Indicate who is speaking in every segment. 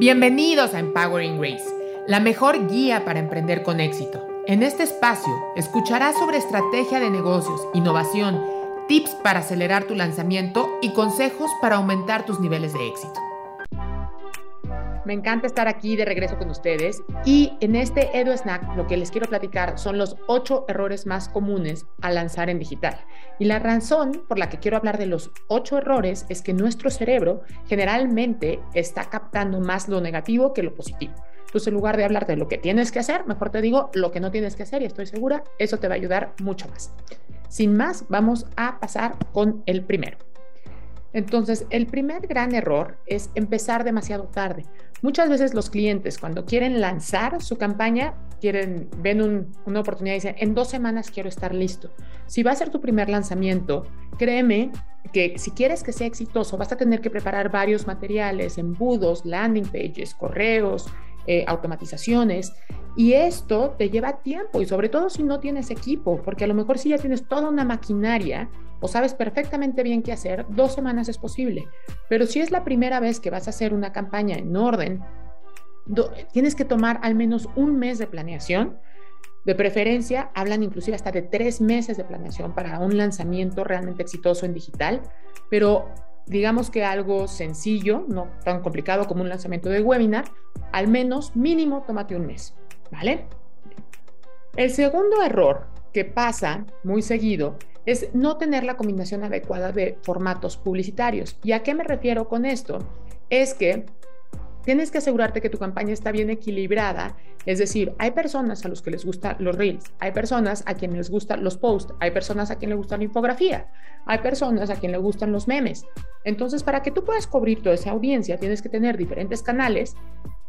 Speaker 1: Bienvenidos a Empowering Grace, la mejor guía para emprender con éxito. En este espacio escucharás sobre estrategia de negocios, innovación, tips para acelerar tu lanzamiento y consejos para aumentar tus niveles de éxito. Me encanta estar aquí de regreso con ustedes y en este Edu Snack lo que les quiero platicar son los ocho errores más comunes al lanzar en digital. Y la razón por la que quiero hablar de los ocho errores es que nuestro cerebro generalmente está captando más lo negativo que lo positivo. Entonces, en lugar de hablar de lo que tienes que hacer, mejor te digo lo que no tienes que hacer y estoy segura, eso te va a ayudar mucho más. Sin más, vamos a pasar con el primero. Entonces, el primer gran error es empezar demasiado tarde. Muchas veces los clientes cuando quieren lanzar su campaña, quieren, ven una oportunidad y dicen, en dos semanas quiero estar listo. Si va a ser tu primer lanzamiento, créeme que si quieres que sea exitoso, vas a tener que preparar varios materiales, embudos, landing pages, correos, eh, automatizaciones. Y esto te lleva tiempo y sobre todo si no tienes equipo, porque a lo mejor si ya tienes toda una maquinaria, o sabes perfectamente bien qué hacer, dos semanas es posible. Pero si es la primera vez que vas a hacer una campaña en orden, tienes que tomar al menos un mes de planeación. De preferencia, hablan inclusive hasta de tres meses de planeación para un lanzamiento realmente exitoso en digital, pero digamos que algo sencillo, no tan complicado como un lanzamiento de webinar, al menos mínimo tómate un mes, ¿vale? El segundo error que pasa muy seguido es no tener la combinación adecuada de formatos publicitarios. ¿Y a qué me refiero con esto? Es que tienes que asegurarte que tu campaña está bien equilibrada. Es decir, hay personas a los que les gustan los reels, hay personas a quienes les gustan los posts, hay personas a quienes les gusta la infografía, hay personas a quienes les gustan los memes. Entonces, para que tú puedas cubrir toda esa audiencia, tienes que tener diferentes canales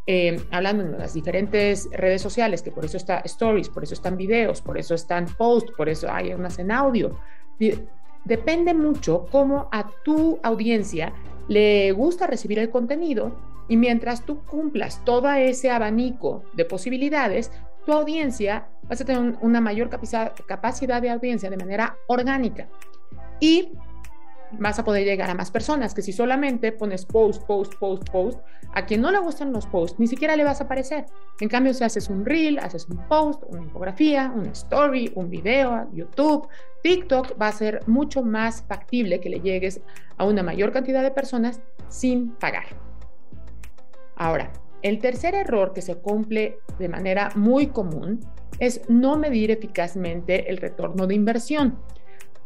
Speaker 1: eh, hablando en las diferentes redes sociales, que por eso está stories, por eso están videos, por eso están posts, por eso hay unas en audio. Depende mucho cómo a tu audiencia le gusta recibir el contenido y mientras tú cumplas todo ese abanico de posibilidades, tu audiencia vas a tener una mayor capacidad de audiencia de manera orgánica. Y vas a poder llegar a más personas, que si solamente pones post, post, post, post, a quien no le gustan los posts, ni siquiera le vas a aparecer. En cambio, si haces un reel, haces un post, una infografía, una story, un video, YouTube, TikTok, va a ser mucho más factible que le llegues a una mayor cantidad de personas sin pagar. Ahora, el tercer error que se cumple de manera muy común es no medir eficazmente el retorno de inversión.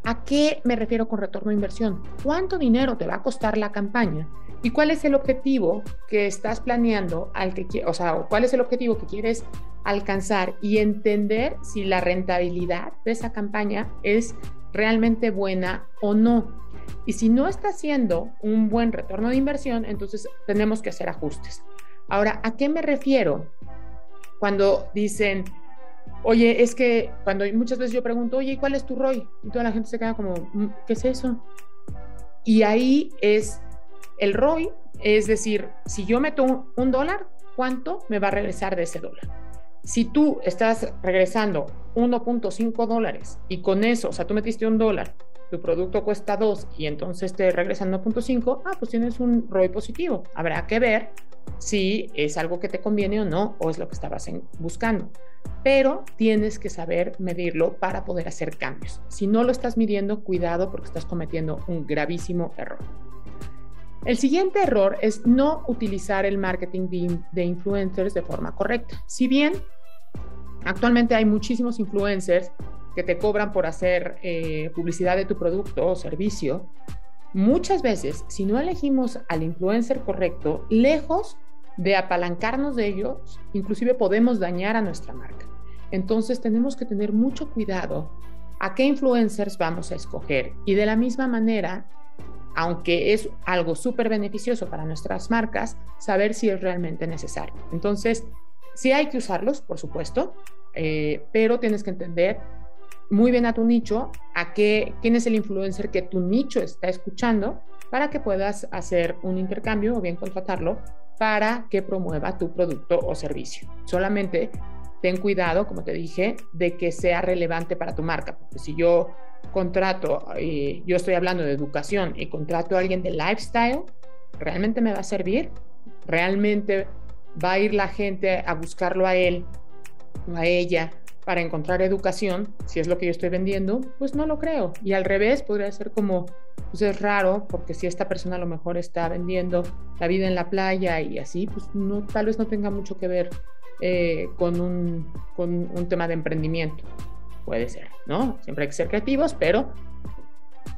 Speaker 1: ¿A qué me refiero con retorno de inversión? ¿Cuánto dinero te va a costar la campaña? ¿Y cuál es el objetivo que estás planeando, al que, o sea, cuál es el objetivo que quieres alcanzar y entender si la rentabilidad de esa campaña es realmente buena o no? Y si no está haciendo un buen retorno de inversión, entonces tenemos que hacer ajustes. Ahora, ¿a qué me refiero cuando dicen, Oye, es que cuando muchas veces yo pregunto, oye, ¿cuál es tu ROI? Y toda la gente se queda como, mm, ¿qué es eso? Y ahí es el ROI, es decir, si yo meto un, dólar, ¿cuánto me va a regresar de ese dólar? Si tú estás regresando 1.5 dólares y con eso, o sea, tú metiste un dólar, tu producto cuesta 2 y entonces te regresan 1.5, ah, pues tienes un ROI positivo. Habrá que ver si es algo que te conviene o no, o es lo que estabas buscando pero tienes que saber medirlo para poder hacer cambios. Si no lo estás midiendo, cuidado porque estás cometiendo un gravísimo error. El siguiente error es no utilizar el marketing de influencers de forma correcta. Si bien actualmente hay muchísimos influencers que te cobran por hacer eh, publicidad de tu producto o servicio, muchas veces si no elegimos al influencer correcto, lejos de apalancarnos de ellos, inclusive podemos dañar a nuestra marca. Entonces tenemos que tener mucho cuidado a qué influencers vamos a escoger y de la misma manera, aunque es algo súper beneficioso para nuestras marcas, saber si es realmente necesario. Entonces, sí hay que usarlos, por supuesto, eh, pero tienes que entender muy bien a tu nicho, a qué, quién es el influencer que tu nicho está escuchando para que puedas hacer un intercambio o bien contratarlo para que promueva tu producto o servicio. Solamente ten cuidado, como te dije, de que sea relevante para tu marca, porque si yo contrato, y yo estoy hablando de educación y contrato a alguien de lifestyle, ¿realmente me va a servir? ¿Realmente va a ir la gente a buscarlo a él o a ella para encontrar educación, si es lo que yo estoy vendiendo? Pues no lo creo. Y al revés, podría ser como, pues es raro, porque si esta persona a lo mejor está vendiendo la vida en la playa y así, pues tal vez no tenga mucho que ver eh, con, un, con un tema de emprendimiento. Puede ser, ¿no? Siempre hay que ser creativos, pero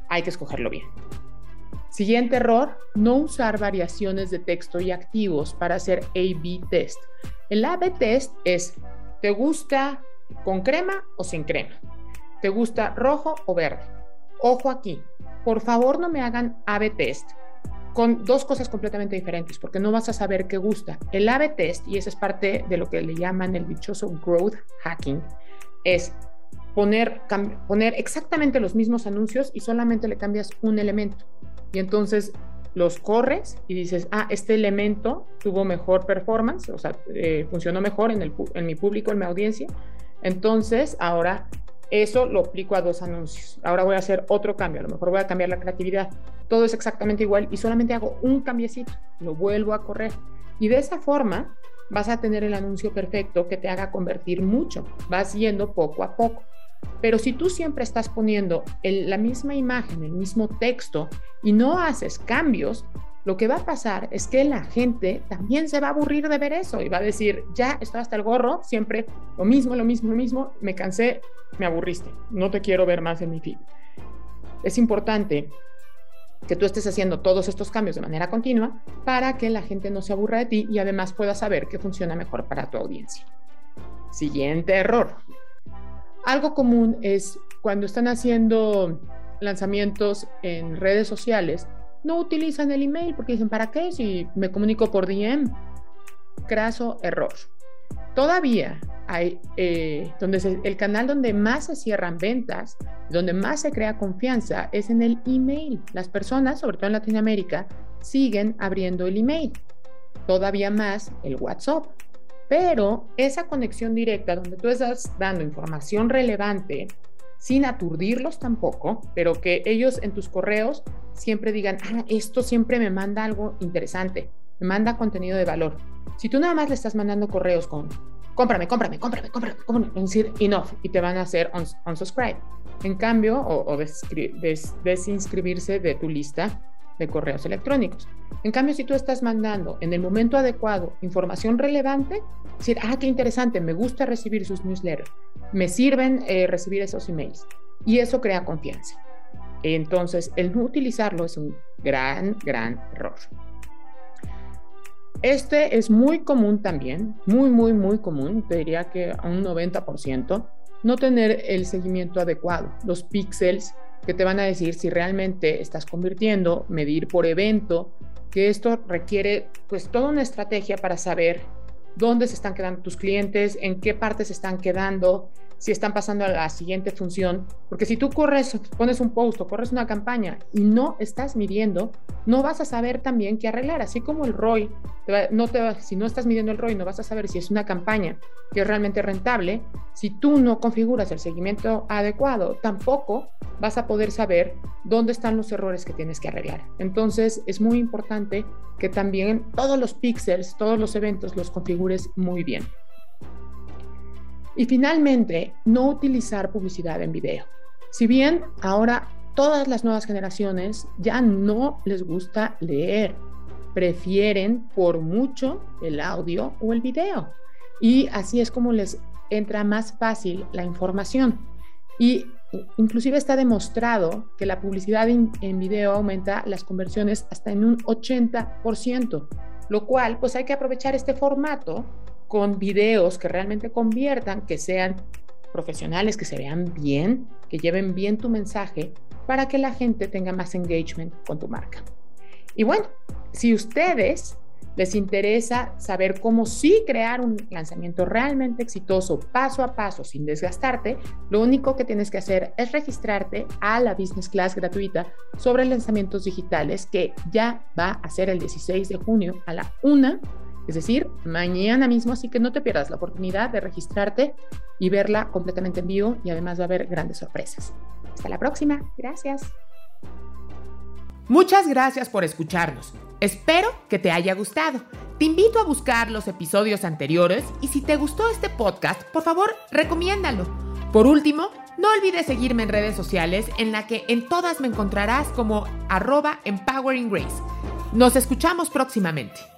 Speaker 1: hay que escogerlo bien. Siguiente error, no usar variaciones de texto y activos para hacer A-B test. El A-B test es, ¿te gusta con crema o sin crema? ¿Te gusta rojo o verde? Ojo aquí, por favor no me hagan A-B test con dos cosas completamente diferentes, porque no vas a saber qué gusta. El A-B test, y esa es parte de lo que le llaman el dichoso growth hacking, es poner, poner exactamente los mismos anuncios y solamente le cambias un elemento y entonces los corres y dices, ah, este elemento tuvo mejor performance, o sea, eh, funcionó mejor en, el, en mi público, en mi audiencia. Entonces, ahora eso lo aplico a dos anuncios. Ahora voy a hacer otro cambio, a lo mejor voy a cambiar la creatividad. Todo es exactamente igual y solamente hago un cambiecito, lo vuelvo a correr. Y de esa forma vas a tener el anuncio perfecto que te haga convertir mucho. Vas yendo poco a poco. Pero si tú siempre estás poniendo la misma imagen, el mismo texto y no haces cambios, lo que va a pasar es que la gente también se va a aburrir de ver eso y va a decir, ya estoy hasta el gorro, siempre lo mismo, lo mismo, lo mismo, me cansé, me aburriste, no te quiero ver más en mi feed. Es importante que tú estés haciendo todos estos cambios de manera continua para que la gente no se aburra de ti y además pueda saber que funciona mejor para tu audiencia. Siguiente error, algo común es cuando están haciendo lanzamientos en redes sociales, no utilizan el email porque dicen, ¿para qué? Si me comunico por DM. Craso error. Todavía hay, eh, donde el canal donde más se cierran ventas, donde más se crea confianza, es en el email. Las personas, sobre todo en Latinoamérica, siguen abriendo el email. Todavía más el WhatsApp. Pero esa conexión directa donde tú estás dando información relevante, sin aturdirlos tampoco, pero que ellos en tus correos siempre digan, ah, esto siempre me manda algo interesante, me manda contenido de valor. Si tú nada más le estás mandando correos con, cómprame, cómprame, cómprame, cómprame, cómprame, decir enough y te van a hacer unsubscribe. En cambio, o, desinscribirse de tu lista de correos electrónicos. En cambio, si tú estás mandando en el momento adecuado información relevante, decir, ah, qué interesante, me gusta recibir sus newsletters, me sirven eh, recibir esos emails. Y eso crea confianza. Entonces, el no utilizarlo es un gran, gran error. Este es muy común también, muy, muy, muy común, te diría que a un 90%, no tener el seguimiento adecuado. Los píxeles que te van a decir si realmente estás convirtiendo, medir por evento, que esto requiere pues toda una estrategia para saber dónde se están quedando tus clientes, en qué partes se están quedando, si están pasando a la siguiente función. Porque si tú corres, pones un post o corres una campaña y no estás midiendo, no vas a saber también qué arreglar. Así como el ROI, no te si no estás midiendo el ROI, no vas a saber si es una campaña que es realmente rentable. Si tú no configuras el seguimiento adecuado, tampoco vas a poder saber dónde están los errores que tienes que arreglar. Entonces es muy importante que también todos los píxeles, todos los eventos los configures muy bien. Y finalmente, no utilizar publicidad en video. Si bien ahora todas las nuevas generaciones ya no les gusta leer, prefieren por mucho el audio o el video. Y así es como les entra más fácil la información. Y inclusive está demostrado que la publicidad en, video aumenta las conversiones hasta en un 80%, lo cual pues hay que aprovechar este formato con videos que realmente conviertan, que sean profesionales, que se vean bien, que lleven bien tu mensaje para que la gente tenga más engagement con tu marca. Y bueno, si ustedes les interesa saber cómo sí crear un lanzamiento realmente exitoso paso a paso sin desgastarte, lo único que tienes que hacer es registrarte a la Business Class gratuita sobre lanzamientos digitales que ya va a ser el 16 de junio a la 1 es decir, mañana mismo, así que no te pierdas la oportunidad de registrarte y verla completamente en vivo y además va a haber grandes sorpresas. Hasta la próxima, gracias.
Speaker 2: Muchas gracias por escucharnos. Espero que te haya gustado.
Speaker 1: Te invito a buscar los episodios anteriores y si te gustó este podcast, por favor, recomiéndalo. Por último, no olvides seguirme en redes sociales en la que en todas me encontrarás como arroba. Nos escuchamos próximamente.